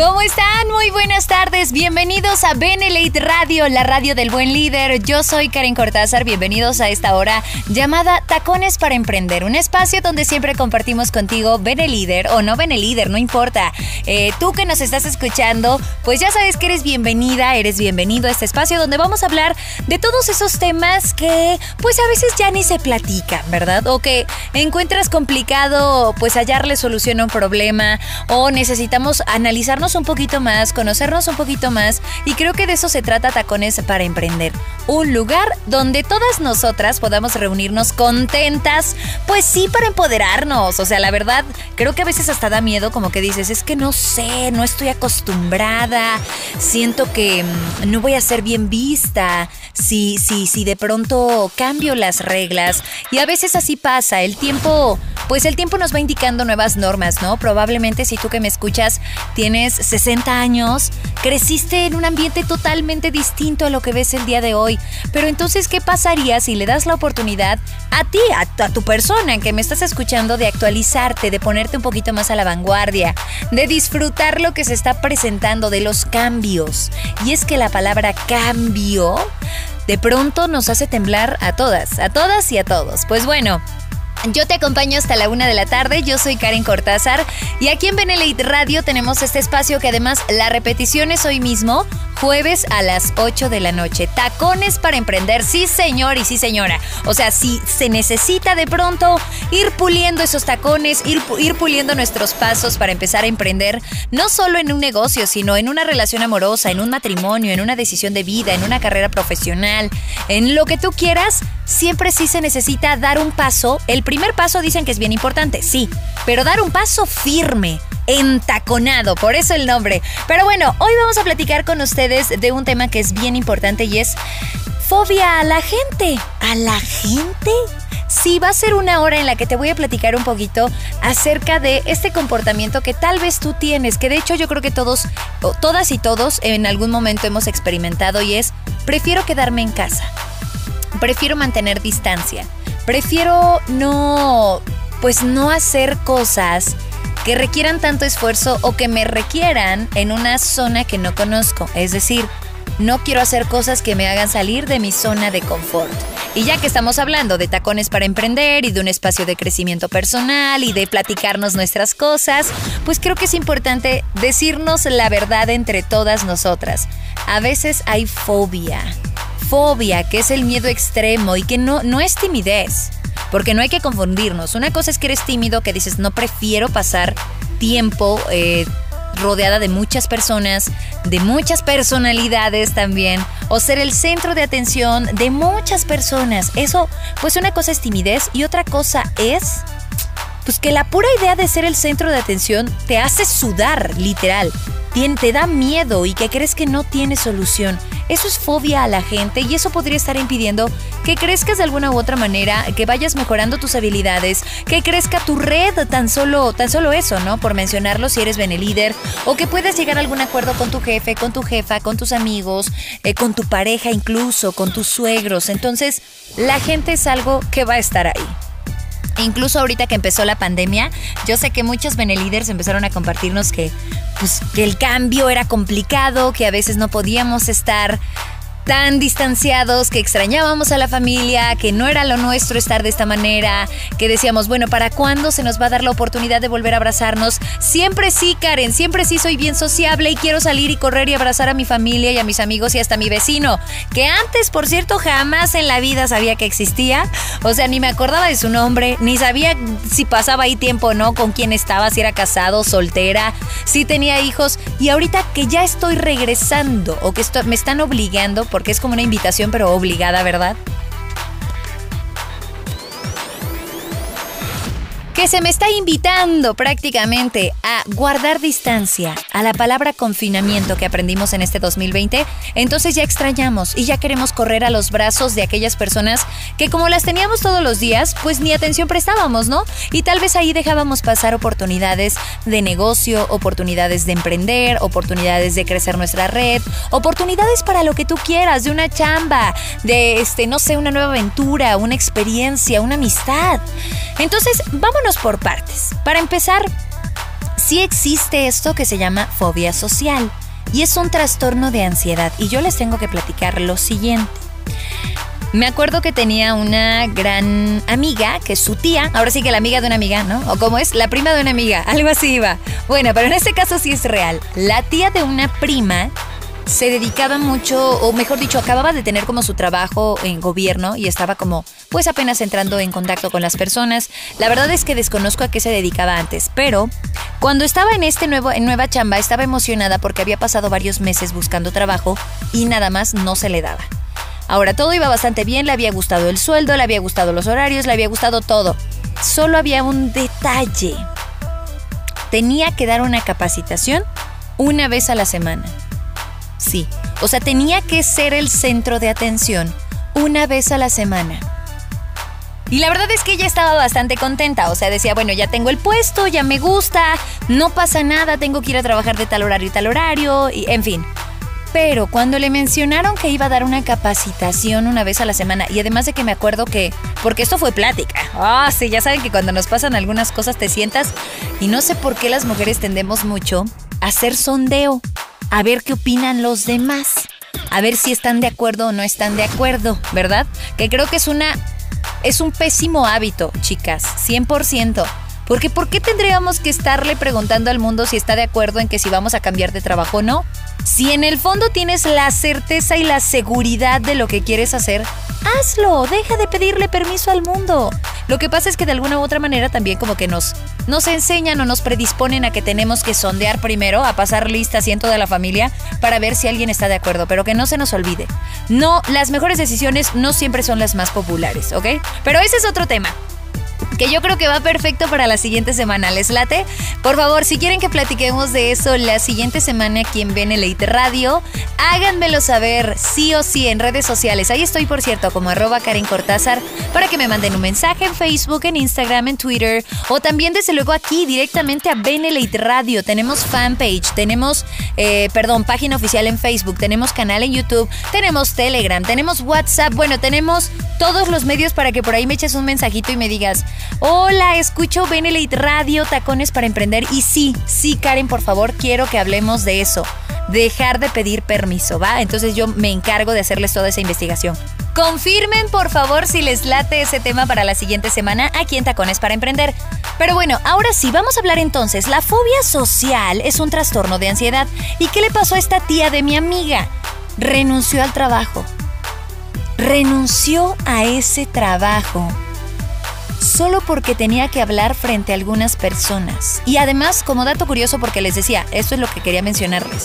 ¿Cómo están? Muy buenas tardes. Bienvenidos a Benelate Radio, la radio del buen líder. Yo soy Karen Cortázar. Bienvenidos a esta hora llamada Tacones para Emprender, un espacio donde siempre compartimos contigo Benelíder o no Benelíder, no importa. Eh, tú que nos estás escuchando, pues ya sabes que eres bienvenida, eres bienvenido a este espacio donde vamos a hablar de todos esos temas que pues a veces ya ni se platican, ¿verdad? O que encuentras complicado pues hallarle solución a un problema o necesitamos analizarnos un poquito más, conocernos un poquito más y creo que de eso se trata Tacones para Emprender. Un lugar donde todas nosotras podamos reunirnos contentas, pues sí, para empoderarnos. O sea, la verdad, creo que a veces hasta da miedo como que dices, es que no sé, no estoy acostumbrada, siento que mm, no voy a ser bien vista, si, si, si de pronto cambio las reglas. Y a veces así pasa, el tiempo, pues el tiempo nos va indicando nuevas normas, ¿no? Probablemente si tú que me escuchas tienes 60 años, creciste en un ambiente totalmente distinto a lo que ves el día de hoy. Pero entonces, ¿qué pasaría si le das la oportunidad a ti, a, tu persona que me estás escuchando, de actualizarte, de ponerte un poquito más a la vanguardia, de disfrutar lo que se está presentando, de los cambios? Y es que la palabra cambio de pronto nos hace temblar a todas, a todas y a todos. Pues bueno, yo te acompaño hasta la una de la tarde, yo soy Karen Cortázar y aquí en Benelite Radio tenemos este espacio que además la repetición es hoy mismo, jueves a las 8 de la noche. Tacones para emprender, sí señor y sí señora. O sea, si se necesita de pronto ir puliendo esos tacones, ir, ir puliendo nuestros pasos para empezar a emprender, no solo en un negocio, sino en una relación amorosa, en un matrimonio, en una decisión de vida, en una carrera profesional, en lo que tú quieras, siempre sí se necesita dar un paso. El primer paso dicen que es bien importante, sí, pero dar un paso firme entaconado, por eso el nombre. Pero bueno, hoy vamos a platicar con ustedes de un tema que es bien importante y es fobia a la gente. ¿A la gente? Sí, va a ser una hora en la que te voy a platicar un poquito acerca de este comportamiento que tal vez tú tienes, que de hecho yo creo que todos, todas y todos en algún momento hemos experimentado y es, prefiero quedarme en casa, prefiero mantener distancia, prefiero no, pues no hacer cosas que requieran tanto esfuerzo o que me requieran en una zona que no conozco. Es decir, no quiero hacer cosas que me hagan salir de mi zona de confort. Y ya que estamos hablando de tacones para emprender y de un espacio de crecimiento personal y de platicarnos nuestras cosas, pues creo que es importante decirnos la verdad entre todas nosotras. A veces hay fobia. Fobia, que es el miedo extremo y que no, no es timidez. Porque no hay que confundirnos. Una cosa es que eres tímido, que dices, no prefiero pasar tiempo eh, rodeada de muchas personas, de muchas personalidades también, o ser el centro de atención de muchas personas. Eso, pues una cosa es timidez y otra cosa es pues que la pura idea de ser el centro de atención te hace sudar, literal. Te da miedo y que crees que no tiene solución. Eso es fobia a la gente y eso podría estar impidiendo que crezcas de alguna u otra manera, que vayas mejorando tus habilidades, que crezca tu red, tan solo, tan solo eso, ¿no? Por mencionarlo si eres líder o que puedas llegar a algún acuerdo con tu jefe, con tu jefa, con tus amigos, eh, con tu pareja incluso, con tus suegros. Entonces, la gente es algo que va a estar ahí. Incluso ahorita que empezó la pandemia, yo sé que muchos Benelíderes empezaron a compartirnos que, pues, que el cambio era complicado, que a veces no podíamos estar tan distanciados, que extrañábamos a la familia, que no era lo nuestro estar de esta manera, que decíamos, bueno, ¿para cuándo se nos va a dar la oportunidad de volver a abrazarnos? Siempre sí, Karen, siempre sí soy bien sociable y quiero salir y correr y abrazar a mi familia y a mis amigos y hasta a mi vecino, que antes, por cierto, jamás en la vida sabía que existía, o sea, ni me acordaba de su nombre, ni sabía si pasaba ahí tiempo o no, con quién estaba, si era casado, soltera, si tenía hijos, y ahorita que ya estoy regresando o que me están obligando, porque es como una invitación pero obligada, ¿verdad? Que se me está invitando prácticamente a guardar distancia a la palabra confinamiento que aprendimos en este 2020, entonces ya extrañamos y ya queremos correr a los brazos de aquellas personas que como las teníamos todos los días, pues ni atención prestábamos, ¿no? Y tal vez ahí dejábamos pasar oportunidades de negocio, oportunidades de emprender, oportunidades de crecer nuestra red, oportunidades para lo que tú quieras, de una chamba, de este, no sé, una nueva aventura, una experiencia, una amistad. Entonces, vámonos por partes. Para empezar, sí existe esto que se llama fobia social y es un trastorno de ansiedad y yo les tengo que platicar lo siguiente. Me acuerdo que tenía una gran amiga, que su tía, ahora sí que la amiga de una amiga, ¿no? O como es, la prima de una amiga, algo así iba. Bueno, pero en este caso sí es real. La tía de una prima se dedicaba mucho, o mejor dicho, acababa de tener como su trabajo en gobierno y estaba como, pues apenas entrando en contacto con las personas. La verdad es que desconozco a qué se dedicaba antes, pero cuando estaba en este nuevo, en nueva chamba estaba emocionada porque había pasado varios meses buscando trabajo y nada más no se le daba. Ahora todo iba bastante bien, le había gustado el sueldo, le había gustado los horarios, le había gustado todo. Solo había un detalle. Tenía que dar una capacitación una vez a la semana. Sí, o sea, tenía que ser el centro de atención una vez a la semana. Y la verdad es que ella estaba bastante contenta, o sea, decía, bueno, ya tengo el puesto, ya me gusta, no pasa nada, tengo que ir a trabajar de tal horario y tal horario, y en fin. Pero cuando le mencionaron que iba a dar una capacitación una vez a la semana, y además de que me acuerdo que, porque esto fue plática, ah, sí, ya saben que cuando nos pasan algunas cosas te sientas, y no sé por qué las mujeres tendemos mucho a hacer sondeo a ver qué opinan los demás, a ver si están de acuerdo o no están de acuerdo, ¿verdad? Que creo que es una es un pésimo hábito, chicas, 100%. Porque ¿por qué tendríamos que estarle preguntando al mundo si está de acuerdo en que si vamos a cambiar de trabajo o no? Si en el fondo tienes la certeza y la seguridad de lo que quieres hacer, hazlo, deja de pedirle permiso al mundo. Lo que pasa es que de alguna u otra manera también como que nos, nos enseñan o nos predisponen a que tenemos que sondear primero, a pasar lista en toda la familia para ver si alguien está de acuerdo, pero que no se nos olvide. No, las mejores decisiones no siempre son las más populares, ¿ok? Pero ese es otro tema que yo creo que va perfecto para la siguiente semana. ¿Les late? Por favor, si quieren que platiquemos de eso la siguiente semana aquí en Benelite Radio, háganmelo saber sí o sí en redes sociales. Ahí estoy, por cierto, como arroba Karen Cortázar, para que me manden un mensaje en Facebook, en Instagram, en Twitter, o también desde luego aquí directamente a Benelite Radio. Tenemos fanpage, tenemos, eh, perdón, página oficial en Facebook, tenemos canal en YouTube, tenemos Telegram, tenemos WhatsApp, bueno, tenemos todos los medios para que por ahí me eches un mensajito y me digas, Hola, escucho Benelite Radio, Tacones para Emprender. Y sí, sí, Karen, por favor, quiero que hablemos de eso. Dejar de pedir permiso, ¿va? Entonces yo me encargo de hacerles toda esa investigación. Confirmen, por favor, si les late ese tema para la siguiente semana aquí en Tacones para Emprender. Pero bueno, ahora sí, vamos a hablar entonces. La fobia social es un trastorno de ansiedad. ¿Y qué le pasó a esta tía de mi amiga? Renunció al trabajo. Renunció a ese trabajo solo porque tenía que hablar frente a algunas personas. Y además, como dato curioso, porque les decía, esto es lo que quería mencionarles.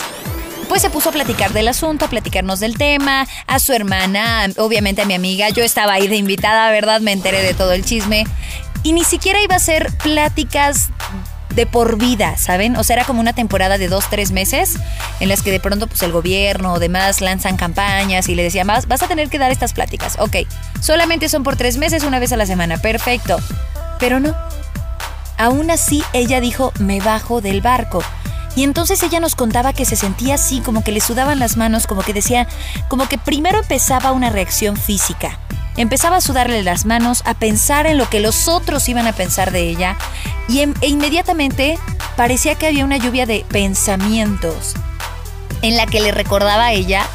Pues se puso a platicar del asunto, a platicarnos del tema, a su hermana, obviamente a mi amiga. Yo estaba ahí de invitada, ¿verdad? Me enteré de todo el chisme. Y ni siquiera iba a ser pláticas de por vida, ¿saben? O sea, era como una temporada de dos, tres meses en las que de pronto pues el gobierno o demás lanzan campañas y le decían, vas, vas a tener que dar estas pláticas. Ok, solamente son por tres meses, una vez a la semana, perfecto. Pero no. Aún así, ella dijo, me bajo del barco. Y entonces ella nos contaba que se sentía así, como que le sudaban las manos, como que decía, como que primero empezaba una reacción física. Empezaba a sudarle las manos, a pensar en lo que los otros iban a pensar de ella y em, e inmediatamente parecía que había una lluvia de pensamientos en la que le recordaba a ella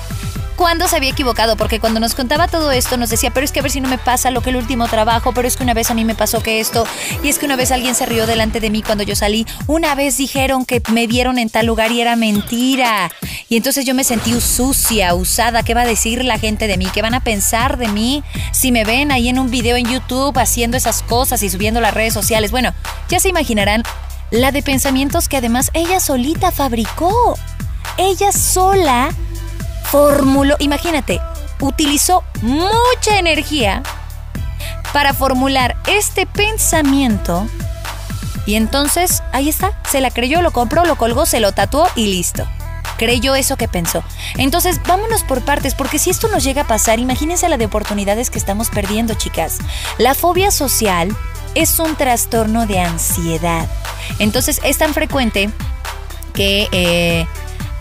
cuándo se había equivocado, porque cuando nos contaba todo esto nos decía, pero es que a ver si no me pasa lo que el último trabajo, pero es que una vez a mí me pasó que esto, y es que una vez alguien se rió delante de mí cuando yo salí, una vez dijeron que me vieron en tal lugar y era mentira. Y entonces yo me sentí sucia, usada, ¿qué va a decir la gente de mí? ¿Qué van a pensar de mí si me ven ahí en un video en YouTube haciendo esas cosas y subiendo las redes sociales? Bueno, ya se imaginarán la de pensamientos que además ella solita fabricó. Ella sola formuló, imagínate, utilizó mucha energía para formular este pensamiento Y entonces, ahí está, se la creyó, lo compró, lo colgó, se lo tatuó y listo. Creyó eso que pensó. Entonces, vámonos por partes, porque si esto nos llega a pasar, imagínense la de oportunidades que estamos perdiendo, chicas. La fobia social es un trastorno de ansiedad. Entonces, es tan frecuente que... Eh,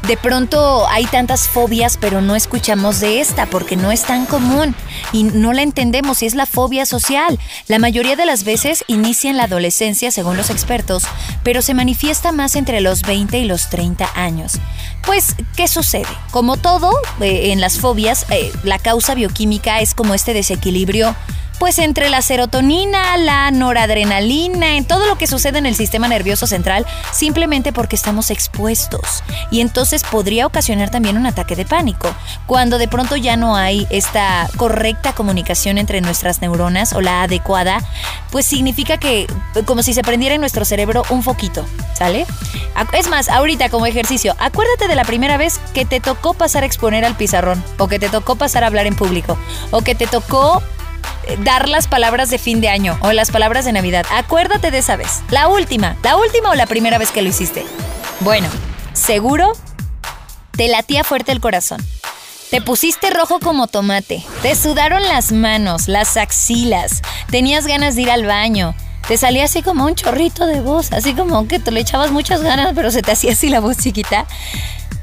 de pronto hay tantas fobias, pero no escuchamos de esta porque no es tan común y no la entendemos y es la fobia social. La mayoría de las veces inicia en la adolescencia, según los expertos, pero se manifiesta más entre los 20 y los 30 años. Pues, ¿qué sucede? Como todo eh, en las fobias, eh, la causa bioquímica es como este desequilibrio pues entre la serotonina, la noradrenalina, en todo lo que sucede en el sistema nervioso central, simplemente porque estamos expuestos. Y entonces podría ocasionar también un ataque de pánico, cuando de pronto ya no hay esta correcta comunicación entre nuestras neuronas o la adecuada, pues significa que como si se prendiera en nuestro cerebro un foquito, ¿sale? Es más, ahorita como ejercicio, acuérdate de la primera vez que te tocó pasar a exponer al pizarrón, o que te tocó pasar a hablar en público, o que te tocó dar las palabras de fin de año o las palabras de Navidad. Acuérdate de esa vez. La última, la última o la primera vez que lo hiciste. Bueno, seguro te latía fuerte el corazón. Te pusiste rojo como tomate. Te sudaron las manos, las axilas. Tenías ganas de ir al baño. Te salía así como un chorrito de voz, así como que te le echabas muchas ganas, pero se te hacía así la voz chiquita.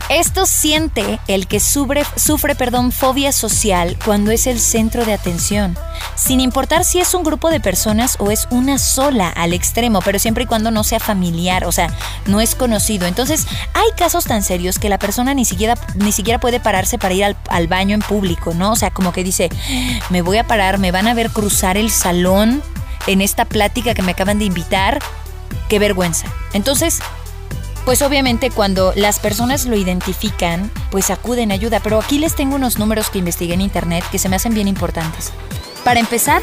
Esto siente el que sufre, sufre perdón, fobia social cuando es el centro de atención, sin importar si es un grupo de personas o es una sola al extremo, pero siempre y cuando no sea familiar, o sea, no es conocido. Entonces, hay casos tan serios que la persona ni siquiera, ni siquiera puede pararse para ir al, al baño en público, ¿no? O sea, como que dice, me voy a parar, me van a ver cruzar el salón en esta plática que me acaban de invitar. Qué vergüenza. Entonces, pues obviamente cuando las personas lo identifican, pues acuden a ayuda. Pero aquí les tengo unos números que investigué en internet que se me hacen bien importantes. Para empezar,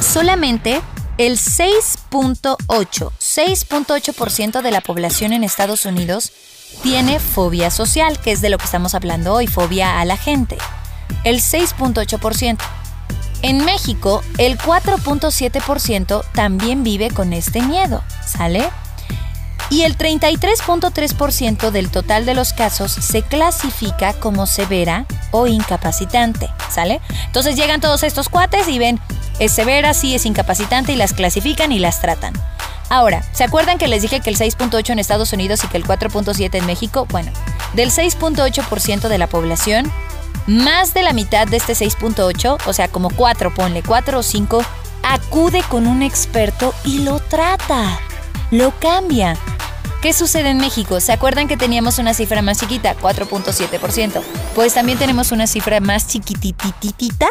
solamente el 6.8, 6.8% de la población en Estados Unidos tiene fobia social, que es de lo que estamos hablando hoy, fobia a la gente. El 6.8%. En México, el 4.7% también vive con este miedo, ¿sale? Y el 33.3% del total de los casos se clasifica como severa o incapacitante, ¿sale? Entonces llegan todos estos cuates y ven, es severa, sí, es incapacitante y las clasifican y las tratan. Ahora, ¿se acuerdan que les dije que el 6.8 en Estados Unidos y que el 4.7 en México? Bueno, del 6.8% de la población, más de la mitad de este 6.8, o sea, como 4, ponle 4 o 5, acude con un experto y lo trata, lo cambia. ¿Qué sucede en México? ¿Se acuerdan que teníamos una cifra más chiquita? 4.7%. Pues también tenemos una cifra más chiquitititita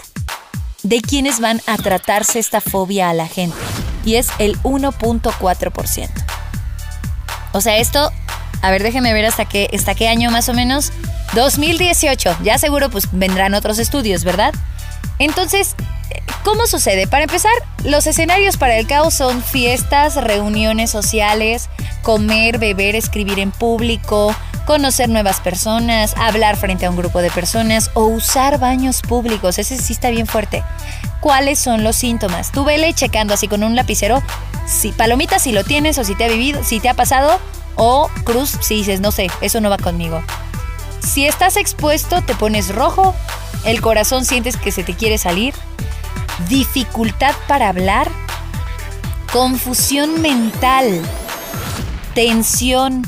de quienes van a tratarse esta fobia a la gente. Y es el 1.4%. O sea, esto, a ver, déjenme ver hasta qué, hasta qué año más o menos. 2018. Ya seguro pues vendrán otros estudios, ¿verdad? Entonces, ¿Cómo sucede? Para empezar, los escenarios para el caos son fiestas, reuniones sociales, comer, beber, escribir en público, conocer nuevas personas, hablar frente a un grupo de personas o usar baños públicos. Ese sí está bien fuerte. ¿Cuáles son los síntomas? Tú vele checando así con un lapicero, si palomitas si lo tienes o si te ha vivido, si te ha pasado o cruz si dices, no sé, eso no va conmigo. Si estás expuesto, te pones rojo, el corazón sientes que se te quiere salir, dificultad para hablar, confusión mental, tensión,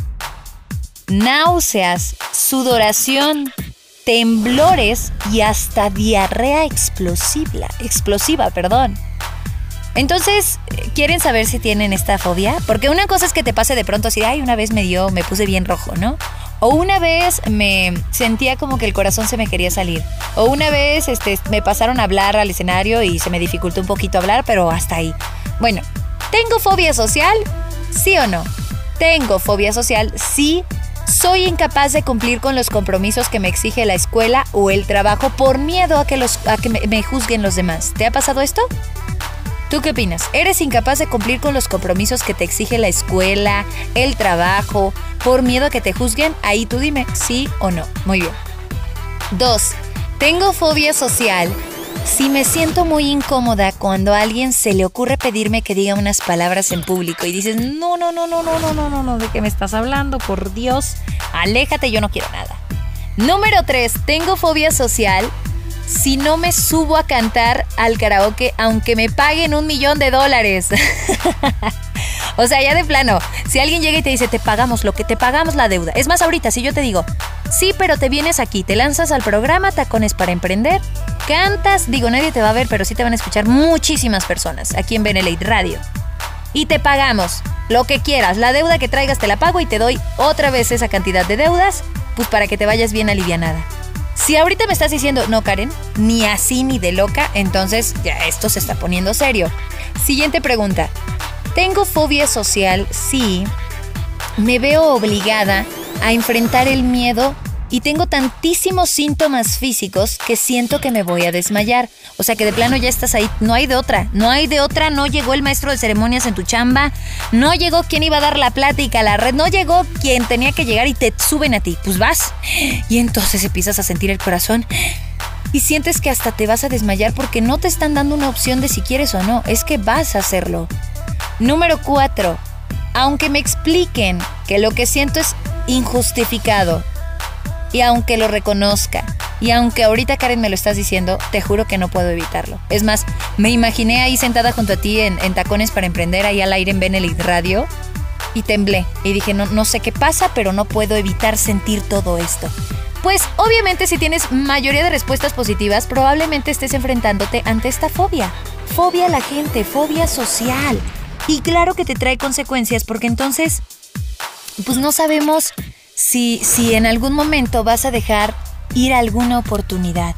náuseas, sudoración, temblores y hasta diarrea explosiva, explosiva, perdón. Entonces, ¿quieren saber si tienen esta fobia? Porque una cosa es que te pase de pronto así, ay, una vez me dio, me puse bien rojo, ¿no? O una vez me sentía como que el corazón se me quería salir. O una vez este, me pasaron a hablar al escenario y se me dificultó un poquito hablar, pero hasta ahí. Bueno, ¿tengo fobia social? ¿Sí o no? Tengo fobia social, sí. Soy incapaz de cumplir con los compromisos que me exige la escuela o el trabajo por miedo a que, los, a que me juzguen los demás. ¿Te ha pasado esto? ¿Tú qué opinas? ¿Eres incapaz de cumplir con los compromisos que te exige la escuela, el trabajo, por miedo a que te juzguen? Ahí tú dime sí o no. Muy bien. Dos, tengo fobia social. Si me siento muy incómoda cuando a alguien se le ocurre pedirme que diga unas palabras en público y dices, no, no, no, no, no, no, no, no, no, ¿de qué me estás hablando? Por Dios, aléjate, yo no quiero nada. Número 3. Tengo fobia social si no me subo a cantar al karaoke aunque me paguen un millón de dólares. o sea, ya de plano, si alguien llega y te dice, te pagamos lo que te pagamos la deuda. Es más, ahorita, si yo te digo, sí, pero te vienes aquí, te lanzas al programa Tacones para Emprender, cantas, digo, nadie te va a ver, pero sí te van a escuchar muchísimas personas aquí en Benelate Radio. Y te pagamos lo que quieras, la deuda que traigas te la pago y te doy otra vez esa cantidad de deudas, pues para que te vayas bien alivianada. Si ahorita me estás diciendo, no, Karen, ni así ni de loca, entonces ya esto se está poniendo serio. Siguiente pregunta. ¿Tengo fobia social? Sí. Me veo obligada a enfrentar el miedo y tengo tantísimos síntomas físicos que siento que me voy a desmayar. O sea que de plano ya estás ahí, no hay de otra, no hay de otra, no llegó el maestro de ceremonias en tu chamba, no llegó quien iba a dar la plática a la red, no llegó quien tenía que llegar y te suben a ti, pues vas. Y entonces empiezas a sentir el corazón y sientes que hasta te vas a desmayar porque no te están dando una opción de si quieres o no, es que vas a hacerlo. Número 4. Aunque me expliquen que lo que siento es injustificado, y aunque lo reconozca, y aunque ahorita Karen me lo estás diciendo, te juro que no puedo evitarlo. Es más, me imaginé ahí sentada junto a ti en, tacones para emprender, ahí al aire en Benelit Radio, y temblé. Y dije, no, no sé qué pasa, pero no puedo evitar sentir todo esto. Pues obviamente si tienes mayoría de respuestas positivas, probablemente estés enfrentándote ante esta fobia. Fobia a la gente, fobia social. Y claro que te trae consecuencias porque entonces, pues no sabemos si, si en algún momento vas a dejar ir alguna oportunidad.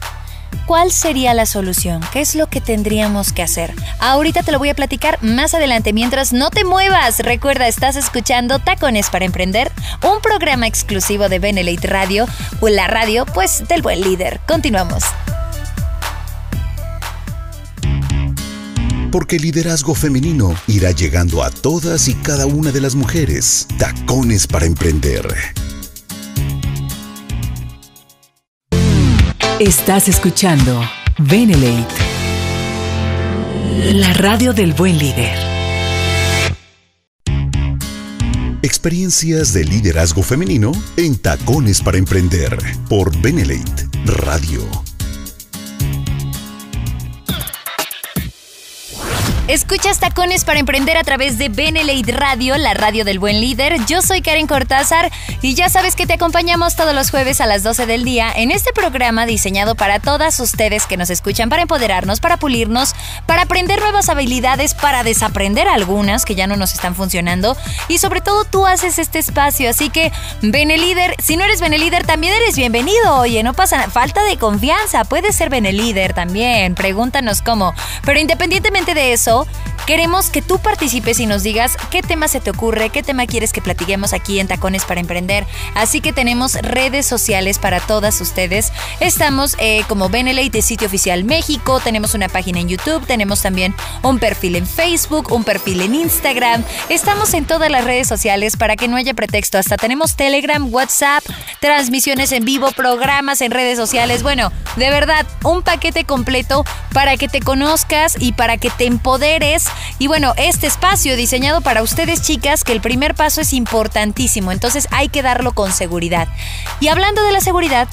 ¿Cuál sería la solución? ¿Qué es lo que tendríamos que hacer? Ahorita te lo voy a platicar más adelante. Mientras no te muevas, recuerda, estás escuchando Tacones para Emprender, un programa exclusivo de Benelite Radio, o la radio, pues, del buen líder. Continuamos. Porque el liderazgo femenino irá llegando a todas y cada una de las mujeres. Tacones para emprender. Estás escuchando Benelate, la radio del buen líder. Experiencias de liderazgo femenino en Tacones para Emprender por Benelate Radio. Escuchas Tacones para Emprender a través de Benelate Radio, la radio del buen líder. Yo soy Karen Cortázar y ya sabes que te acompañamos todos los jueves a las 12 del día en este programa diseñado para todas ustedes que nos escuchan, para empoderarnos, para pulirnos, para aprender nuevas habilidades, para desaprender algunas que ya no nos están funcionando y sobre todo tú haces este espacio. Así que, Benelíder, si no eres Benelíder, también eres bienvenido. Oye, no pasa nada. Falta de confianza, puedes ser Benelíder también. Pregúntanos cómo. Pero independientemente de eso, queremos que tú participes y nos digas qué tema se te ocurre, qué tema quieres que platiquemos aquí en Tacones para Emprender. Así que tenemos redes sociales para todas ustedes. Estamos eh, como Benelete Sitio Oficial México, tenemos una página en YouTube, tenemos también un perfil en Facebook, un perfil en Instagram. Estamos en todas las redes sociales para que no haya pretexto. Hasta tenemos Telegram, WhatsApp, transmisiones en vivo, programas en redes sociales. Bueno, de verdad, un paquete completo para que te conozcas y para que te empoderes y bueno, este espacio diseñado para ustedes chicas, que el primer paso es importantísimo, entonces hay que darlo con seguridad. Y hablando de la seguridad,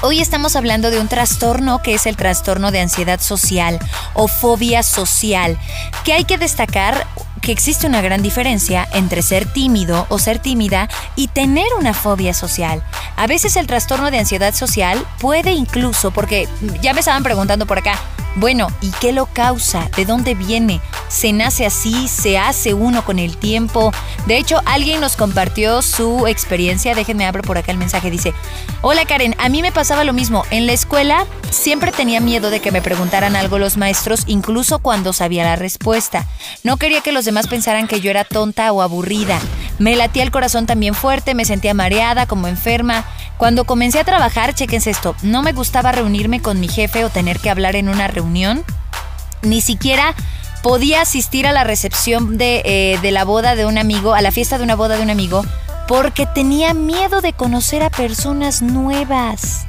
Hoy estamos hablando de un trastorno que es el trastorno de ansiedad social o fobia social, que hay que destacar que existe una gran diferencia entre ser tímido o ser tímida y tener una fobia social. A veces el trastorno de ansiedad social puede incluso, porque ya me estaban preguntando por acá, bueno, ¿y qué lo causa? ¿De dónde viene? ¿Se nace así? ¿Se hace uno con el tiempo? De hecho, alguien nos compartió su experiencia. Déjenme abrir por acá el mensaje. Dice, hola Karen, a mí me pasaba lo mismo. En la escuela siempre tenía miedo de que me preguntaran algo los maestros, incluso cuando sabía la respuesta. No quería que los demás pensaran que yo era tonta o aburrida. Me latía el corazón también fuerte, me sentía mareada, como enferma. Cuando comencé a trabajar, chequense esto, no me gustaba reunirme con mi jefe o tener que hablar en una reunión. Ni siquiera podía asistir a la recepción de, eh, de la boda de un amigo, a la fiesta de una boda de un amigo, porque tenía miedo de conocer a personas nuevas.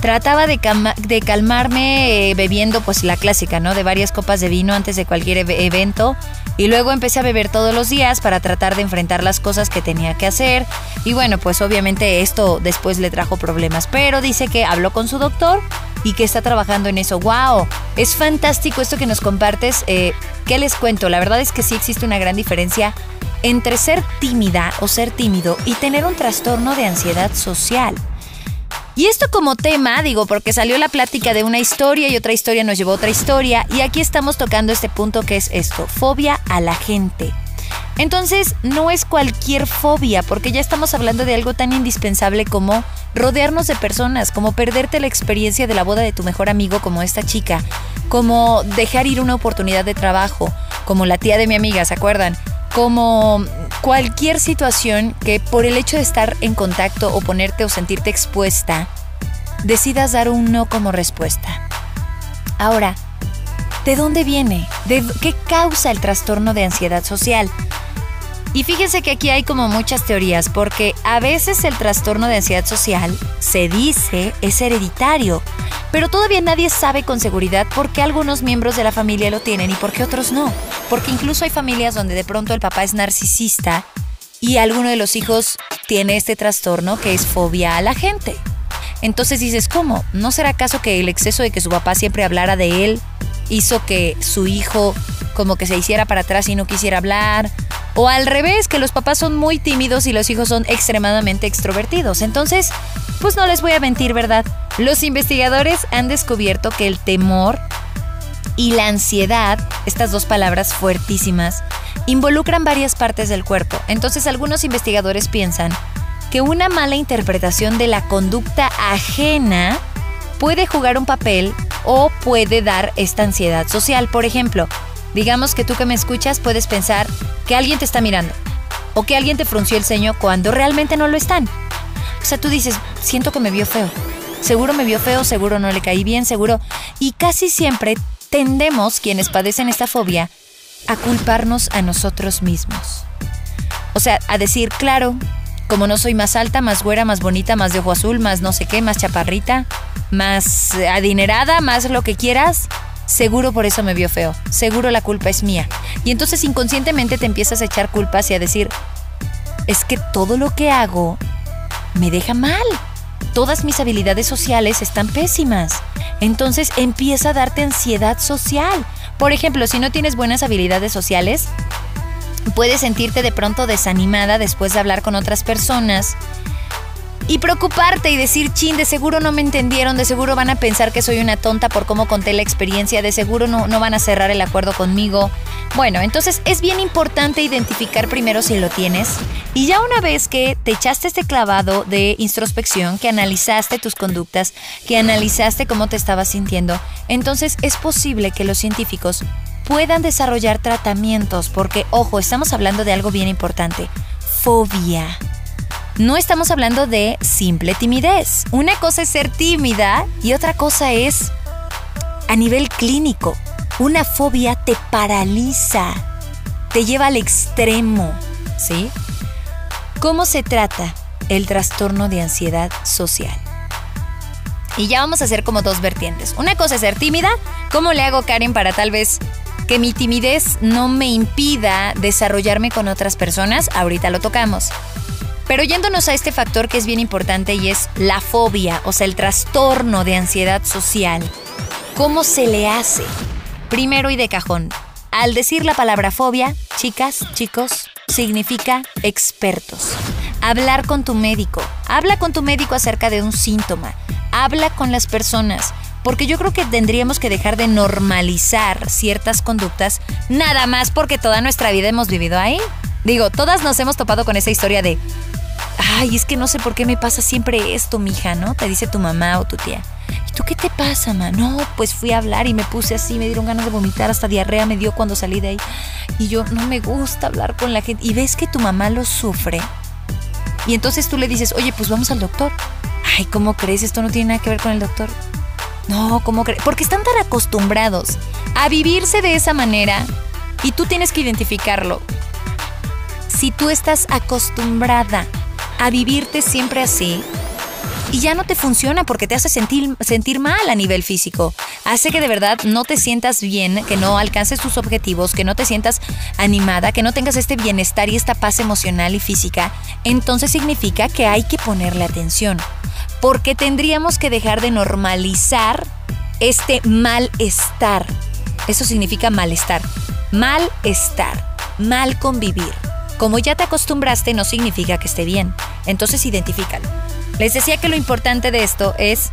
Trataba de, calmarme eh, bebiendo pues la clásica, ¿no? De varias copas de vino antes de cualquier evento. Y luego empecé a beber todos los días para tratar de enfrentar las cosas que tenía que hacer. Y bueno, pues obviamente esto después le trajo problemas. Pero dice que habló con su doctor y que está trabajando en eso. ¡Wow! Es fantástico esto que nos compartes. Eh, ¿Qué les cuento? La verdad es que sí existe una gran diferencia entre ser tímida o ser tímido y tener un trastorno de ansiedad social. Y esto como tema, digo, porque salió la plática de una historia y otra historia nos llevó a otra historia, y aquí estamos tocando este punto que es esto, fobia a la gente. Entonces, no es cualquier fobia, porque ya estamos hablando de algo tan indispensable como rodearnos de personas, como perderte la experiencia de la boda de tu mejor amigo como esta chica, como dejar ir una oportunidad de trabajo, como la tía de mi amiga, ¿se acuerdan? Como cualquier situación que por el hecho de estar en contacto o ponerte o sentirte expuesta, decidas dar un no como respuesta. Ahora, ¿de dónde viene? ¿De qué causa el trastorno de ansiedad social? Y fíjense que aquí hay como muchas teorías, porque a veces el trastorno de ansiedad social se dice es hereditario, pero todavía nadie sabe con seguridad por qué algunos miembros de la familia lo tienen y por qué otros no. Porque incluso hay familias donde de pronto el papá es narcisista y alguno de los hijos tiene este trastorno que es fobia a la gente. Entonces dices, ¿cómo? ¿No será acaso que el exceso de que su papá siempre hablara de él hizo que su hijo como que se hiciera para atrás y no quisiera hablar? O al revés, que los papás son muy tímidos y los hijos son extremadamente extrovertidos. Entonces, pues no les voy a mentir, ¿verdad? Los investigadores han descubierto que el temor y la ansiedad, estas dos palabras fuertísimas, involucran varias partes del cuerpo. Entonces algunos investigadores piensan que una mala interpretación de la conducta ajena puede jugar un papel o puede dar esta ansiedad social. Por ejemplo, digamos que tú que me escuchas puedes pensar que alguien te está mirando o que alguien te frunció el ceño cuando realmente no lo están. O sea, tú dices, siento que me vio feo. Seguro me vio feo, seguro no le caí bien, seguro. Y casi siempre tendemos, quienes padecen esta fobia, a culparnos a nosotros mismos. O sea, a decir, claro, como no soy más alta, más güera, más bonita, más de ojo azul, más no sé qué, más chaparrita, más adinerada, más lo que quieras, seguro por eso me vio feo, seguro la culpa es mía. Y entonces inconscientemente te empiezas a echar culpas y a decir, es que todo lo que hago me deja mal. Todas mis habilidades sociales están pésimas. Entonces empieza a darte ansiedad social. Por ejemplo, si no tienes buenas habilidades sociales, puedes sentirte de pronto desanimada después de hablar con otras personas y preocuparte y decir, chin, de seguro no me entendieron, de seguro van a pensar que soy una tonta por cómo conté la experiencia, de seguro no, no van a cerrar el acuerdo conmigo. Bueno, entonces es bien importante identificar primero si lo tienes y ya una vez que te echaste este clavado de introspección, que analizaste tus conductas, que analizaste cómo te estabas sintiendo, entonces es posible que los científicos puedan desarrollar tratamientos porque, ojo, estamos hablando de algo bien importante, fobia. No estamos hablando de simple timidez. Una cosa es ser tímida y otra cosa es a nivel clínico. Una fobia te paraliza, te lleva al extremo, ¿sí? ¿Cómo se trata el trastorno de ansiedad social? Y ya vamos a hacer como dos vertientes. Una cosa es ser tímida. ¿Cómo le hago, Karen, para tal vez que mi timidez no me impida desarrollarme con otras personas? Ahorita lo tocamos. Pero yéndonos a este factor que es bien importante y es la fobia, o sea, el trastorno de ansiedad social. ¿Cómo se le hace? Primero y de cajón. Al decir la palabra fobia, chicas, chicos, significa expertos. Hablar con tu médico. Habla con tu médico acerca de un síntoma. Habla con las personas. Porque yo creo que tendríamos que dejar de normalizar ciertas conductas nada más porque toda nuestra vida hemos vivido ahí. Digo, todas nos hemos topado con esa historia de ay, es que no sé por qué me pasa siempre esto, mija, ¿no? Te dice tu mamá o tu tía. ¿Y tú qué te pasa, ma? No, pues fui a hablar y me puse así, me dieron ganas de vomitar, hasta diarrea me dio cuando salí de ahí. Y yo, no me gusta hablar con la gente. Y ves que tu mamá lo sufre. Y entonces tú le dices, oye, pues vamos al doctor. Ay, ¿cómo crees? Esto no tiene nada que ver con el doctor. No, ¿cómo crees? Porque están tan acostumbrados a vivirse de esa manera y tú tienes que identificarlo. Si tú estás acostumbrada a vivirte siempre así y ya no te funciona porque te hace sentir, sentir mal a nivel físico. Hace que de verdad no te sientas bien, que no alcances tus objetivos, que no te sientas animada, que no tengas este bienestar y esta paz emocional y física. Entonces significa que hay que ponerle atención. Porque tendríamos que dejar de normalizar este malestar. Eso significa malestar. Malestar. Mal convivir. Como ya te acostumbraste no significa que esté bien. Entonces identifícalo. Les decía que lo importante de esto es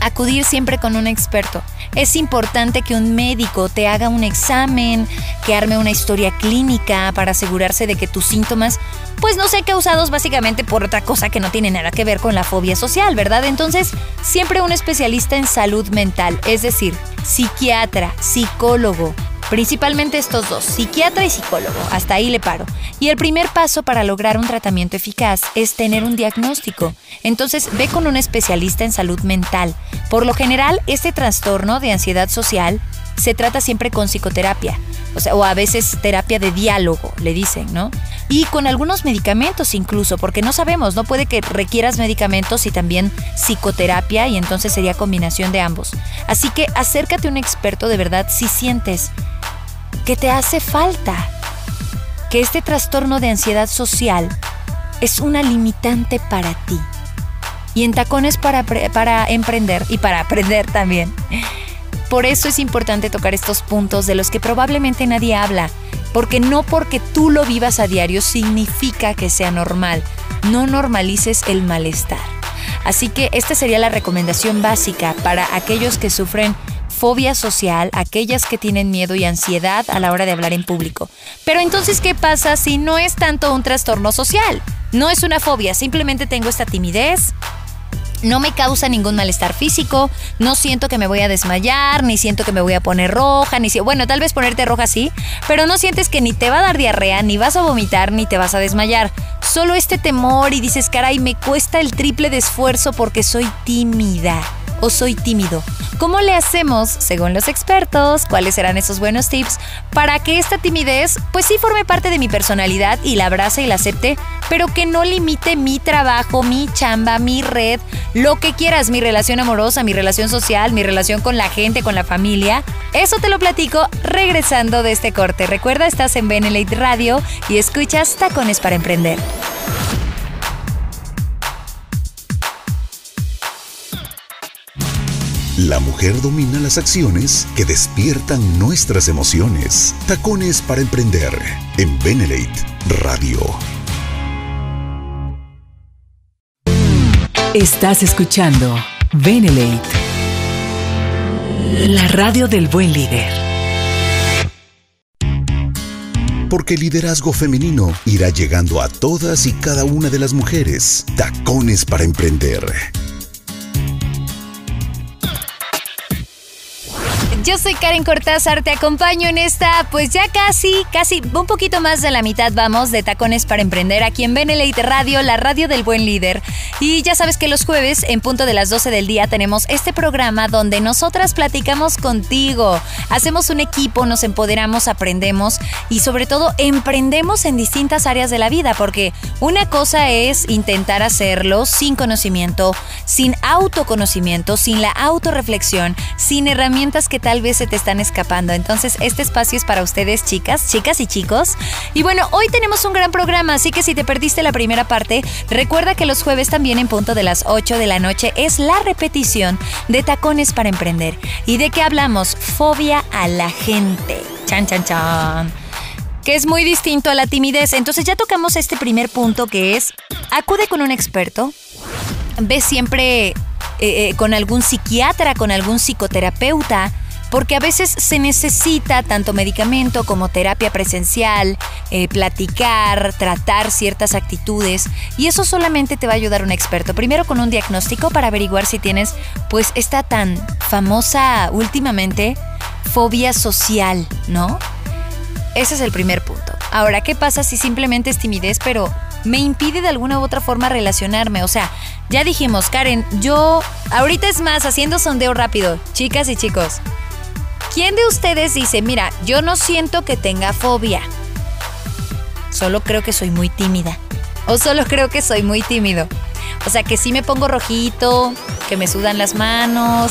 acudir siempre con un experto. Es importante que un médico te haga un examen, que arme una historia clínica para asegurarse de que tus síntomas pues no sean causados básicamente por otra cosa que no tiene nada que ver con la fobia social, ¿verdad? Entonces, siempre un especialista en salud mental, es decir, psiquiatra, psicólogo, Principalmente estos dos, psiquiatra y psicólogo. Hasta ahí le paro. Y el primer paso para lograr un tratamiento eficaz es tener un diagnóstico. Entonces ve con un especialista en salud mental. Por lo general, este trastorno de ansiedad social se trata siempre con psicoterapia. O, sea, o a veces terapia de diálogo, le dicen, ¿no? Y con algunos medicamentos incluso, porque no sabemos, no puede que requieras medicamentos y también psicoterapia y entonces sería combinación de ambos. Así que acércate a un experto de verdad si sientes que te hace falta, que este trastorno de ansiedad social es una limitante para ti. Y en tacones para, para emprender y para aprender también. Por eso es importante tocar estos puntos de los que probablemente nadie habla, porque no porque tú lo vivas a diario significa que sea normal. No normalices el malestar. Así que esta sería la recomendación básica para aquellos que sufren fobia social, aquellas que tienen miedo y ansiedad a la hora de hablar en público. Pero entonces, ¿qué pasa si no es tanto un trastorno social? No es una fobia, simplemente tengo esta timidez, no me causa ningún malestar físico, no siento que me voy a desmayar, ni siento que me voy a poner roja, ni si, bueno, tal vez ponerte roja sí, pero no sientes que ni te va a dar diarrea, ni vas a vomitar, ni te vas a desmayar. Solo este temor y dices, caray, me cuesta el triple de esfuerzo porque soy tímida o soy tímido. ¿Cómo le hacemos, según los expertos, cuáles serán esos buenos tips para que esta timidez pues sí forme parte de mi personalidad y la abrace y la acepte, pero que no limite mi trabajo, mi chamba, mi red, lo que quieras, mi relación amorosa, mi relación social, mi relación con la gente, con la familia? Eso te lo platico regresando de este corte. Recuerda, estás en Benelete Radio y escuchas Tacones para Emprender. La mujer domina las acciones que despiertan nuestras emociones. Tacones para emprender en Benelate Radio. Estás escuchando Benelate, la radio del buen líder. Porque el liderazgo femenino irá llegando a todas y cada una de las mujeres. Tacones para emprender Yo soy Karen Cortázar, te acompaño en esta, pues ya casi, casi un poquito más de la mitad vamos de Tacones para Emprender aquí en Benelite Radio, la radio del buen líder. Y ya sabes que los jueves, en punto de las 12 del día, tenemos este programa donde nosotras platicamos contigo, hacemos un equipo, nos empoderamos, aprendemos y sobre todo emprendemos en distintas áreas de la vida, porque una cosa es intentar hacerlo sin conocimiento, sin autoconocimiento, sin la autorreflexión, sin herramientas que tal vez se te están escapando. Entonces, este espacio es para ustedes, chicas, chicas y chicos. Y bueno, hoy tenemos un gran programa, así que si te perdiste la primera parte, recuerda que los jueves también en punto de las 8 de la noche es la repetición de Tacones para Emprender. ¿Y de qué hablamos? Fobia a la gente. Chan, chan, chan que es muy distinto a la timidez. Entonces ya tocamos este primer punto que es, acude con un experto, ve siempre eh, eh, con algún psiquiatra, con algún psicoterapeuta, porque a veces se necesita tanto medicamento como terapia presencial, eh, platicar, tratar ciertas actitudes y eso solamente te va a ayudar un experto. Primero con un diagnóstico para averiguar si tienes pues esta tan famosa últimamente fobia social, ¿no? Ese es el primer punto. Ahora, ¿qué pasa si simplemente es timidez pero me impide de alguna u otra forma relacionarme? O sea, ya dijimos, Karen, yo ahorita es más haciendo sondeo rápido, chicas y chicos. ¿Quién de ustedes dice, mira, yo no siento que tenga fobia? Solo creo que soy muy tímida. ¿O solo creo que soy muy tímido? O sea, que sí me pongo rojito, que me sudan las manos,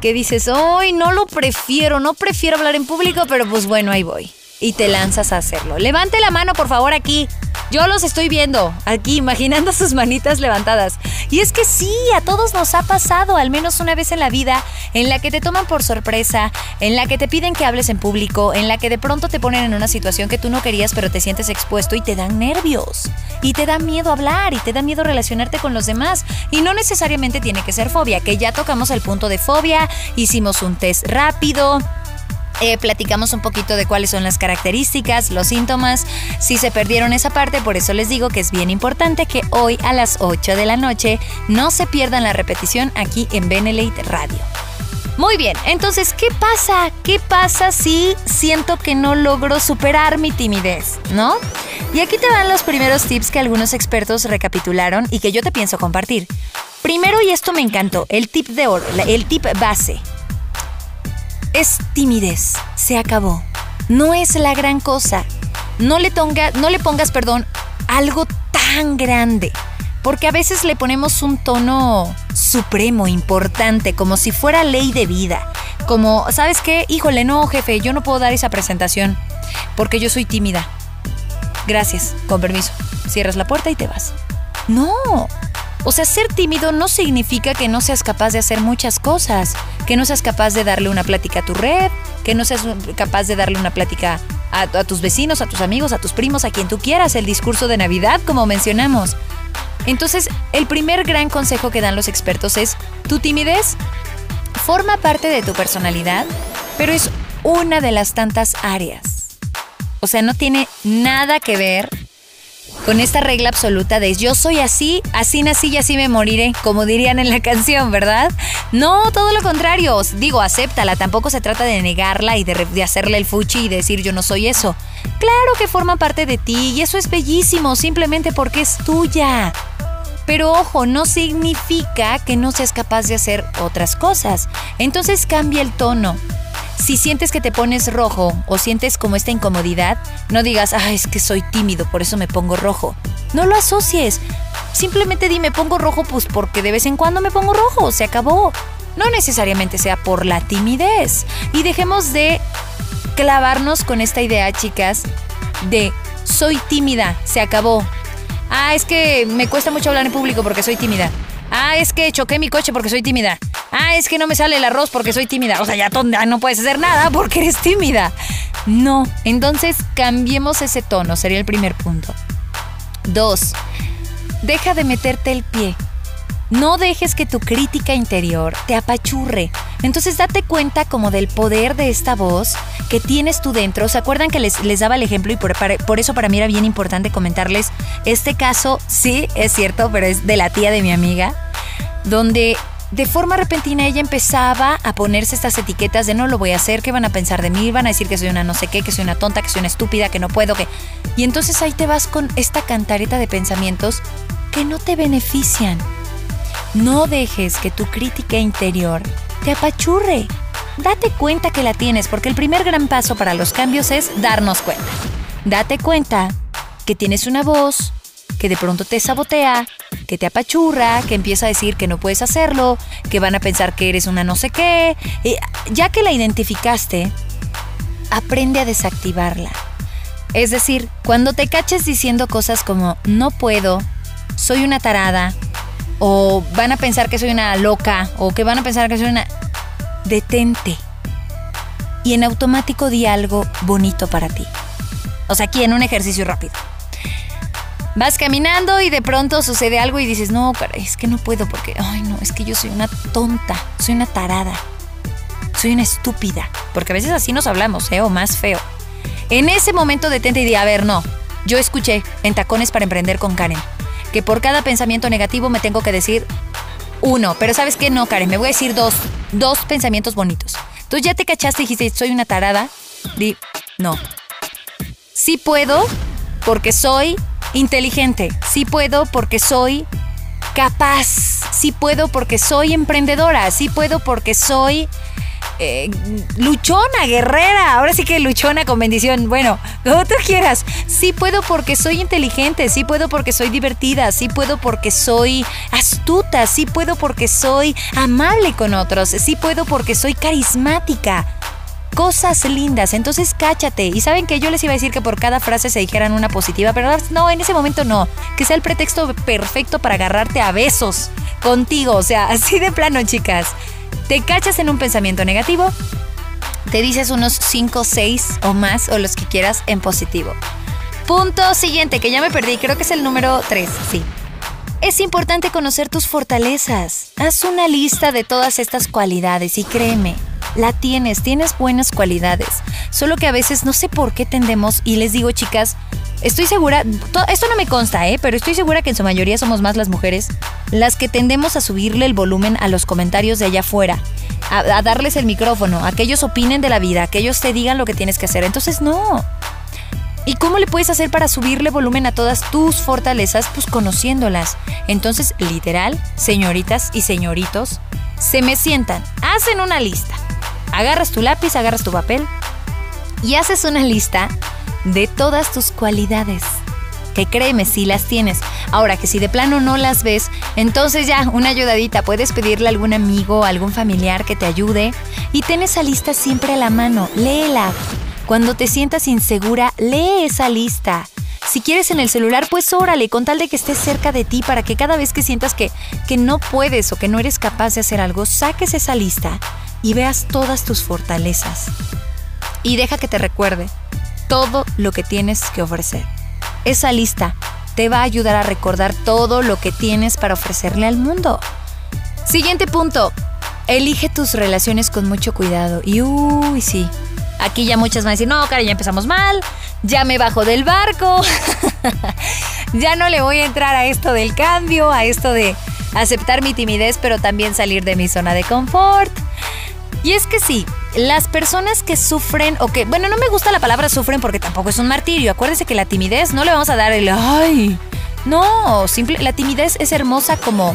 que dices, ¡ay, no lo prefiero! No prefiero hablar en público, pero pues bueno, ahí voy. Y te lanzas a hacerlo. Levante la mano, por favor, aquí. Yo los estoy viendo, aquí, imaginando sus manitas levantadas. Y es que sí, a todos nos ha pasado al menos una vez en la vida en la que te toman por sorpresa, en la que te piden que hables en público, en la que de pronto te ponen en una situación que tú no querías pero te sientes expuesto y te dan nervios. Y te da miedo hablar y te da miedo relacionarte con los demás. Y no necesariamente tiene que ser fobia, que ya tocamos el punto de fobia, hicimos un test rápido. Eh, platicamos un poquito de cuáles son las características, los síntomas. Si se perdieron esa parte, por eso les digo que es bien importante que hoy a las 8 de la noche no se pierdan la repetición aquí en Benelate Radio. Muy bien, entonces, ¿qué pasa? ¿Qué pasa si siento que no logro superar mi timidez? ¿No? Y aquí te dan los primeros tips que algunos expertos recapitularon y que yo te pienso compartir. Primero, y esto me encantó, el tip de oro, el tip base. Es timidez, se acabó. No es la gran cosa. No le, no le pongas, perdón, algo tan grande. Porque a veces le ponemos un tono supremo, importante, como si fuera ley de vida. Como, ¿sabes qué? Híjole, no, jefe, yo no puedo dar esa presentación porque yo soy tímida. Gracias, con permiso. Cierras la puerta y te vas. No, o sea, ser tímido no significa que no seas capaz de hacer muchas cosas, que no seas capaz de darle una plática a tu red, que no seas capaz de darle una plática a, tus vecinos, a tus amigos, a tus primos, a quien tú quieras, el discurso de Navidad, como mencionamos. Entonces, el primer gran consejo que dan los expertos es, tu timidez forma parte de tu personalidad, pero es una de las tantas áreas. O sea, no tiene nada que ver con esta regla absoluta de yo soy así, así nací y así me moriré, como dirían en la canción, ¿verdad? No, todo lo contrario. Digo, acéptala, tampoco se trata de negarla y de, hacerle el fuchi y decir yo no soy eso. Claro que forma parte de ti y eso es bellísimo, simplemente porque es tuya. Pero ojo, no significa que no seas capaz de hacer otras cosas. Entonces cambia el tono. Si sientes que te pones rojo o sientes como esta incomodidad, no digas, ah, es que soy tímido, por eso me pongo rojo. No lo asocies. Simplemente di, me pongo rojo, pues porque de vez en cuando me pongo rojo, se acabó. No necesariamente sea por la timidez. Y dejemos de clavarnos con esta idea, chicas, de soy tímida, se acabó. Ah, es que me cuesta mucho hablar en público porque soy tímida. Ah, es que choqué mi coche porque soy tímida. Ah, es que no me sale el arroz porque soy tímida. O sea, ya no puedes hacer nada porque eres tímida. No. Entonces, cambiemos ese tono, sería el primer punto. Dos, deja de meterte el pie. No dejes que tu crítica interior te apachurre. Entonces date cuenta como del poder de esta voz que tienes tú dentro. ¿Se acuerdan que les, daba el ejemplo y por, eso para mí era bien importante comentarles este caso? Sí, es cierto, pero es de la tía de mi amiga, donde de forma repentina ella empezaba a ponerse estas etiquetas de no lo voy a hacer, ¿qué van a pensar de mí? Van a decir que soy una no sé qué, que soy una tonta, que soy una estúpida, que no puedo, que... Y entonces ahí te vas con esta cantareta de pensamientos que no te benefician. No dejes que tu crítica interior te apachurre. Date cuenta que la tienes, porque el primer gran paso para los cambios es darnos cuenta. Date cuenta que tienes una voz que de pronto te sabotea, que te apachurra, que empieza a decir que no puedes hacerlo, que van a pensar que eres una no sé qué. ya que la identificaste, aprende a desactivarla. Es decir, cuando te caches diciendo cosas como no puedo, soy una tarada, o van a pensar que soy una loca, o que van a pensar que soy una... Detente. Y en automático di algo bonito para ti. O sea, aquí en un ejercicio rápido. Vas caminando y de pronto sucede algo y dices, no, es que no puedo porque, ay, no, es que yo soy una tonta, soy una tarada, soy una estúpida. Porque a veces así nos hablamos, ¿eh? O más feo. En ese momento detente y di, a ver, no. Yo escuché en Tacones para Emprender con Karen que por cada pensamiento negativo me tengo que decir uno. Pero ¿sabes qué? No, Karen, me voy a decir dos. Dos pensamientos bonitos. Entonces ya te cachaste y dijiste, soy una tarada. Di, no. Sí puedo porque soy inteligente. Sí puedo porque soy capaz. Sí puedo porque soy emprendedora. Sí puedo porque soy eh, luchona, guerrera, ahora sí que luchona con bendición. Bueno, como tú quieras. Sí puedo porque soy inteligente, sí puedo porque soy divertida, sí puedo porque soy astuta, sí puedo porque soy amable con otros, sí puedo porque soy carismática cosas lindas. Entonces cáchate. Y saben que yo les iba a decir que por cada frase se dijeran una positiva, pero no, en ese momento no. Que sea el pretexto perfecto para agarrarte a besos contigo. O sea, así de plano, chicas. Te cachas en un pensamiento negativo, te dices unos 5, 6 o más, o los que quieras, en positivo. Punto siguiente, que ya me perdí, creo que es el número 3, sí. Es importante conocer tus fortalezas. Haz una lista de todas estas cualidades y créeme, la tienes, tienes buenas cualidades. Solo que a veces no sé por qué tendemos, y les digo chicas, estoy segura, esto no me consta, ¿eh? pero estoy segura que en su mayoría somos más las mujeres, las que tendemos a subirle el volumen a los comentarios de allá afuera, a, a darles el micrófono, a que ellos opinen de la vida, a que ellos te digan lo que tienes que hacer. Entonces no. ¿Y cómo le puedes hacer para subirle volumen a todas tus fortalezas? Pues conociéndolas. Entonces, literal, señoritas y señoritos, se me sientan, hacen una lista agarras tu lápiz, agarras tu papel y haces una lista de todas tus cualidades. Que créeme, si las tienes. Ahora que si de plano no las ves, entonces ya, una ayudadita. Puedes pedirle a algún amigo, a algún familiar que te ayude. Y ten esa lista siempre a la mano. Léela. Cuando te sientas insegura, lee esa lista. Si quieres en el celular, pues órale, con tal de que estés cerca de ti para que cada vez que sientas que, que no puedes o que no eres capaz de hacer algo, saques esa lista y veas todas tus fortalezas. Y deja que te recuerde todo lo que tienes que ofrecer. Esa lista te va a ayudar a recordar todo lo que tienes para ofrecerle al mundo. Siguiente punto. Elige tus relaciones con mucho cuidado. Y uy, sí. Aquí ya muchas van a decir, no, cara, ya empezamos mal. Ya me bajo del barco. ya no le voy a entrar a esto del cambio, a esto de aceptar mi timidez, pero también salir de mi zona de confort. Y es que sí, las personas que sufren, o que, bueno, no me gusta la palabra sufren porque tampoco es un martirio. Acuérdense que la timidez no le vamos a dar el ay. No, simple, la timidez es hermosa como,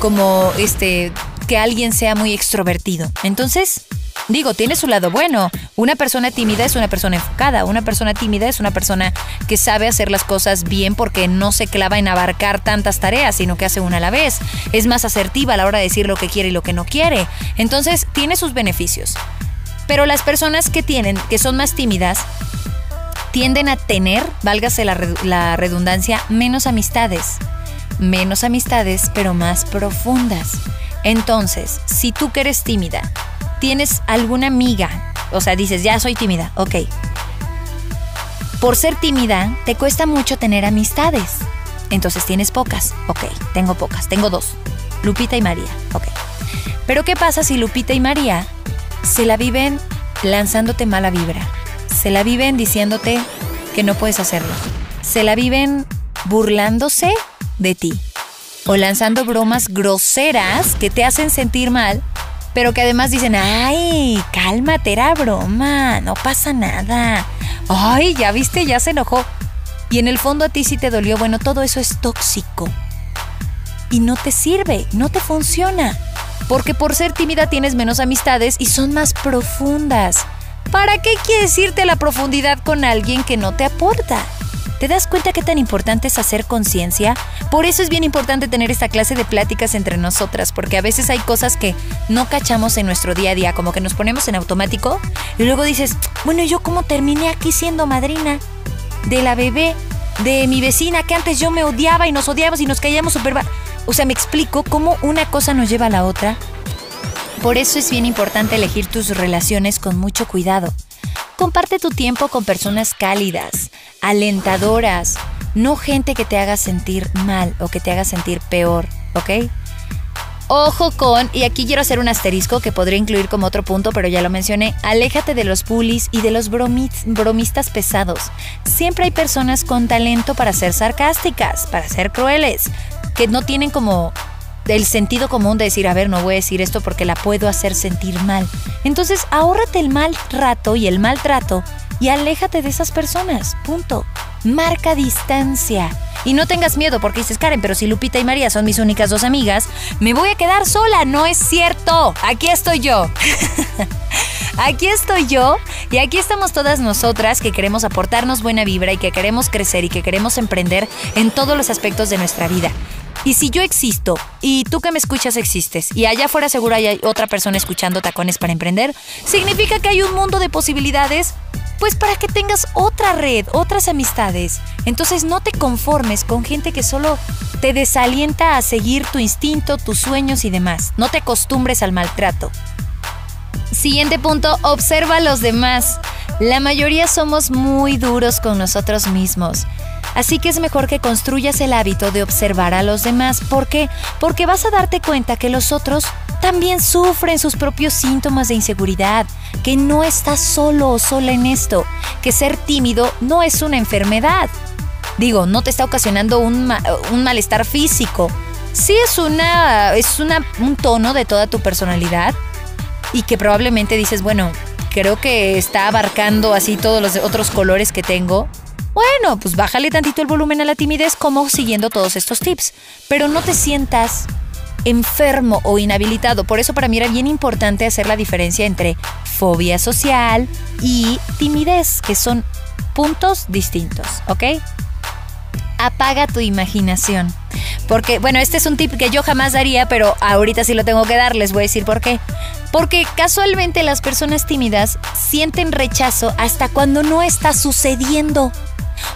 como este, que alguien sea muy extrovertido. Entonces, Digo, tiene su lado bueno. Una persona tímida es una persona enfocada. Una persona tímida es una persona que sabe hacer las cosas bien porque no se clava en abarcar tantas tareas, sino que hace una a la vez. Es más asertiva a la hora de decir lo que quiere y lo que no quiere. Entonces, tiene sus beneficios. Pero las personas que tienen, que son más tímidas, tienden a tener, válgase la, la redundancia, menos amistades. Menos amistades, pero más profundas. Entonces, si tú que eres tímida, tienes alguna amiga, o sea, dices, ya soy tímida, ok. Por ser tímida, te cuesta mucho tener amistades. Entonces tienes pocas, ok, tengo pocas, tengo dos, Lupita y María, ok. Pero ¿qué pasa si Lupita y María se la viven lanzándote mala vibra? Se la viven diciéndote que no puedes hacerlo. Se la viven burlándose de ti. O lanzando bromas groseras que te hacen sentir mal pero que además dicen, ay, cálmate, era broma, no pasa nada. Ay, ya viste, ya se enojó. Y en el fondo a ti sí te dolió, bueno, todo eso es tóxico. Y no te sirve, no te funciona. Porque por ser tímida tienes menos amistades y son más profundas. ¿Para qué quieres irte a la profundidad con alguien que no te aporta? ¿Te das cuenta qué tan importante es hacer conciencia? Por eso es bien importante tener esta clase de pláticas entre nosotras, porque a veces hay cosas que no cachamos en nuestro día a día, como que nos ponemos en automático y luego dices, bueno, ¿yo cómo terminé aquí siendo madrina de la bebé de mi vecina que antes yo me odiaba y nos odiábamos y nos caíamos súper... O sea, me explico cómo una cosa nos lleva a la otra. Por eso es bien importante elegir tus relaciones con mucho cuidado. Comparte tu tiempo con personas cálidas, alentadoras, no gente que te haga sentir mal o que te haga sentir peor, ¿ok? Ojo con, y aquí quiero hacer un asterisco que podría incluir como otro punto, pero ya lo mencioné, aléjate de los bullies y de los bromistas pesados. Siempre hay personas con talento para ser sarcásticas, para ser crueles, que no tienen como el sentido común de decir, a ver, no voy a decir esto porque la puedo hacer sentir mal. Entonces, ahórrate el mal rato y el maltrato y aléjate de esas personas. Punto. Marca distancia. Y no tengas miedo porque dices, Karen, pero si Lupita y María son mis únicas dos amigas, me voy a quedar sola. No es cierto. Aquí estoy yo. aquí estoy yo y aquí estamos todas nosotras que queremos aportarnos buena vibra y que queremos crecer y que queremos emprender en todos los aspectos de nuestra vida. Y si yo existo y tú que me escuchas existes y allá afuera seguro hay otra persona escuchando tacones para emprender, significa que hay un mundo de posibilidades pues para que tengas otra red, otras amistades. Entonces no te conformes con gente que solo te desalienta a seguir tu instinto, tus sueños y demás. No te acostumbres al maltrato. Siguiente punto, observa a los demás. La mayoría somos muy duros con nosotros mismos. Así que es mejor que construyas el hábito de observar a los demás. ¿Por qué? Porque vas a darte cuenta que los otros también sufren sus propios síntomas de inseguridad, que no estás solo o sola en esto, que ser tímido no es una enfermedad. Digo, no te está ocasionando un, malestar físico. Sí es, una, es una, un tono de toda tu personalidad y que probablemente dices, bueno, creo que está abarcando así todos los otros colores que tengo. Bueno, pues bájale tantito el volumen a la timidez como siguiendo todos estos tips. Pero no te sientas enfermo o inhabilitado. Por eso para mí era bien importante hacer la diferencia entre fobia social y timidez, que son puntos distintos, ¿ok? Apaga tu imaginación. Porque, bueno, este es un tip que yo jamás daría, pero ahorita sí lo tengo que dar, les voy a decir por qué. Porque casualmente las personas tímidas sienten rechazo hasta cuando no está sucediendo.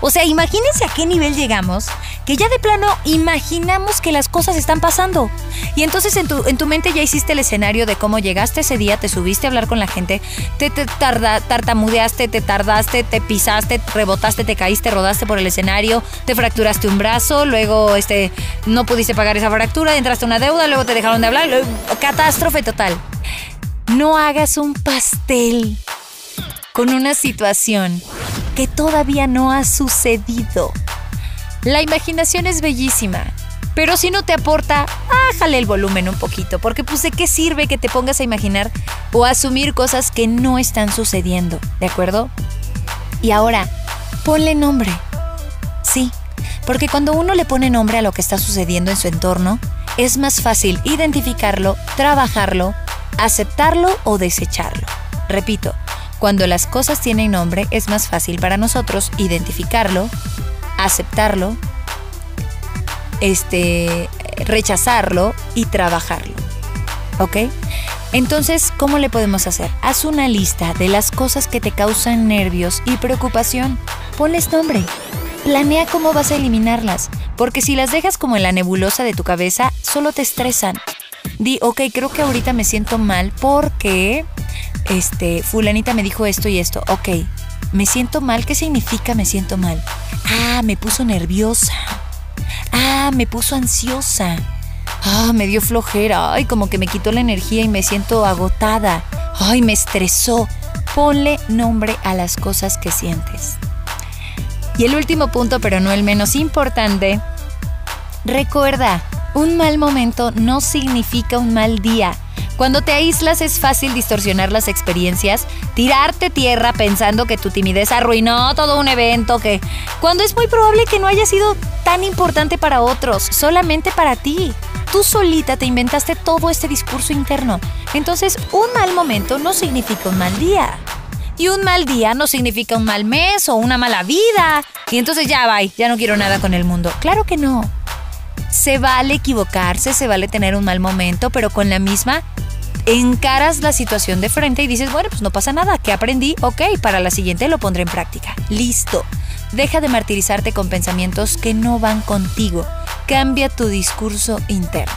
O sea, imagínense a qué nivel llegamos, que ya de plano imaginamos que las cosas están pasando. Y entonces en tu, en tu mente ya hiciste el escenario de cómo llegaste ese día, te subiste a hablar con la gente, te, tarda, tartamudeaste, te tardaste, te pisaste, rebotaste, te caíste, rodaste por el escenario, te fracturaste un brazo, luego este, no pudiste pagar esa fractura, entraste a una deuda, luego te dejaron de hablar, catástrofe total. No hagas un pastel con una situación que todavía no ha sucedido. La imaginación es bellísima, pero si no te aporta, bájale el volumen un poquito, porque pues de qué sirve que te pongas a imaginar o asumir cosas que no están sucediendo, ¿de acuerdo? Y ahora, ponle nombre. Sí, porque cuando uno le pone nombre a lo que está sucediendo en su entorno, es más fácil identificarlo, trabajarlo, aceptarlo o desecharlo. Repito, cuando las cosas tienen nombre es más fácil para nosotros identificarlo, aceptarlo, este, rechazarlo y trabajarlo. ¿Ok? Entonces, ¿cómo le podemos hacer? Haz una lista de las cosas que te causan nervios y preocupación. Ponles nombre. Planea cómo vas a eliminarlas, porque si las dejas como en la nebulosa de tu cabeza, solo te estresan. Di, ok, creo que ahorita me siento mal porque este, fulanita me dijo esto y esto, ok, me siento mal, ¿qué significa me siento mal? Ah, me puso nerviosa. Ah, me puso ansiosa. Ah, me dio flojera. Ay, como que me quitó la energía y me siento agotada. Ay, me estresó. Ponle nombre a las cosas que sientes. Y el último punto, pero no el menos importante, recuerda, un mal momento no significa un mal día. Cuando te aíslas es fácil distorsionar las experiencias, tirarte tierra pensando que tu timidez arruinó todo un evento, que cuando es muy probable que no haya sido tan importante para otros, solamente para ti. Tú solita te inventaste todo este discurso interno. Entonces, un mal momento no significa un mal día. Y un mal día no significa un mal mes o una mala vida. Y entonces ya va, ya no quiero nada con el mundo. Claro que no. Se vale equivocarse, se vale tener un mal momento, pero con la misma encaras la situación de frente y dices, bueno, pues no pasa nada, ¿qué aprendí? Ok, para la siguiente lo pondré en práctica. Listo. Deja de martirizarte con pensamientos que no van contigo. Cambia tu discurso interno.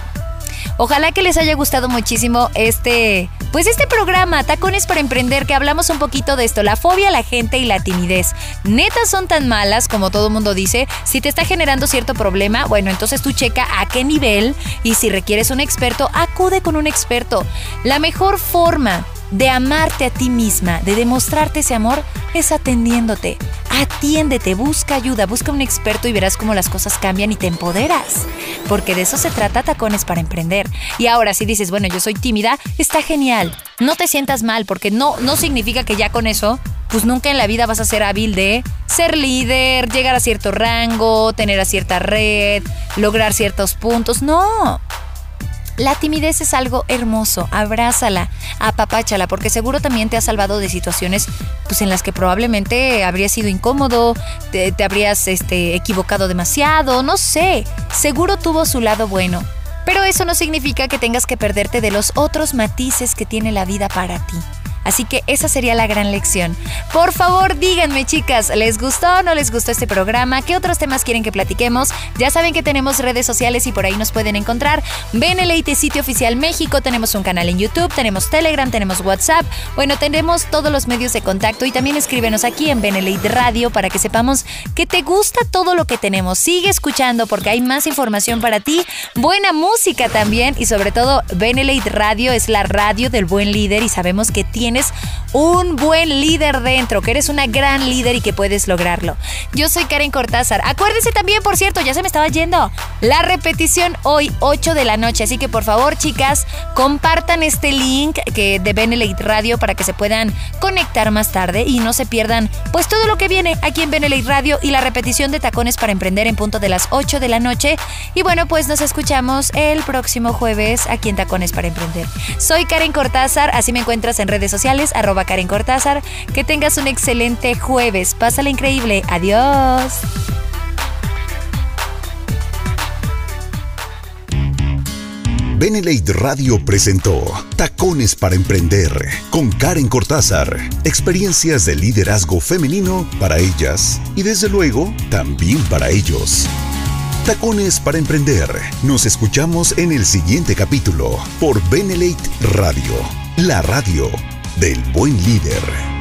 Ojalá que les haya gustado muchísimo este, pues este programa, Tacones para Emprender, que hablamos un poquito de esto, la fobia, la gente y la timidez. Netas son tan malas como todo mundo dice. Si te está generando cierto problema, bueno, entonces tú checa a qué nivel y si requieres un experto, acude con un experto. La mejor forma de amarte a ti misma, de demostrarte ese amor, es atendiéndote. Atiéndete, busca ayuda, busca un experto y verás cómo las cosas cambian y te empoderas. Porque de eso se trata Tacones para Emprender. Y ahora si dices, bueno, yo soy tímida, está genial. No te sientas mal porque no, no significa que ya con eso pues nunca en la vida vas a ser hábil de ser líder, llegar a cierto rango, tener a cierta red, lograr ciertos puntos. No, la timidez es algo hermoso, abrázala, apapáchala, porque seguro también te ha salvado de situaciones pues, en las que probablemente habría sido incómodo, te, habrías este, equivocado demasiado, no sé, seguro tuvo su lado bueno. Pero eso no significa que tengas que perderte de los otros matices que tiene la vida para ti. Así que esa sería la gran lección. Por favor, díganme, chicas, ¿les gustó o no les gustó este programa? ¿Qué otros temas quieren que platiquemos? Ya saben que tenemos redes sociales y por ahí nos pueden encontrar. Beneleite Sitio Oficial México, tenemos un canal en YouTube, tenemos Telegram, tenemos WhatsApp. Bueno, tenemos todos los medios de contacto y también escríbenos aquí en Beneleite Radio para que sepamos que te gusta todo lo que tenemos. Sigue escuchando porque hay más información para ti, buena música también y sobre todo Beneleite Radio es la radio del buen líder y sabemos que tiene un buen líder dentro, que eres una gran líder y que puedes lograrlo. Yo soy Karen Cortázar. Acuérdense también, por cierto, ya se me estaba yendo, la repetición hoy, 8 de la noche. Así que por favor, chicas, compartan este link que de Benelite Radio para que se puedan conectar más tarde y no se pierdan pues todo lo que viene aquí en Benelite Radio y la repetición de Tacones para Emprender en punto de las 8 de la noche. Y bueno, pues nos escuchamos el próximo jueves aquí en Tacones para Emprender. Soy Karen Cortázar, así me encuentras en redes sociales. Que tengas un excelente jueves. Pásala increíble. Adiós. Benelate Radio presentó Tacones para Emprender con Karen Cortázar. Experiencias de liderazgo femenino para ellas y desde luego también para ellos. Tacones para Emprender. Nos escuchamos en el siguiente capítulo por Benelate Radio, la radio del buen líder.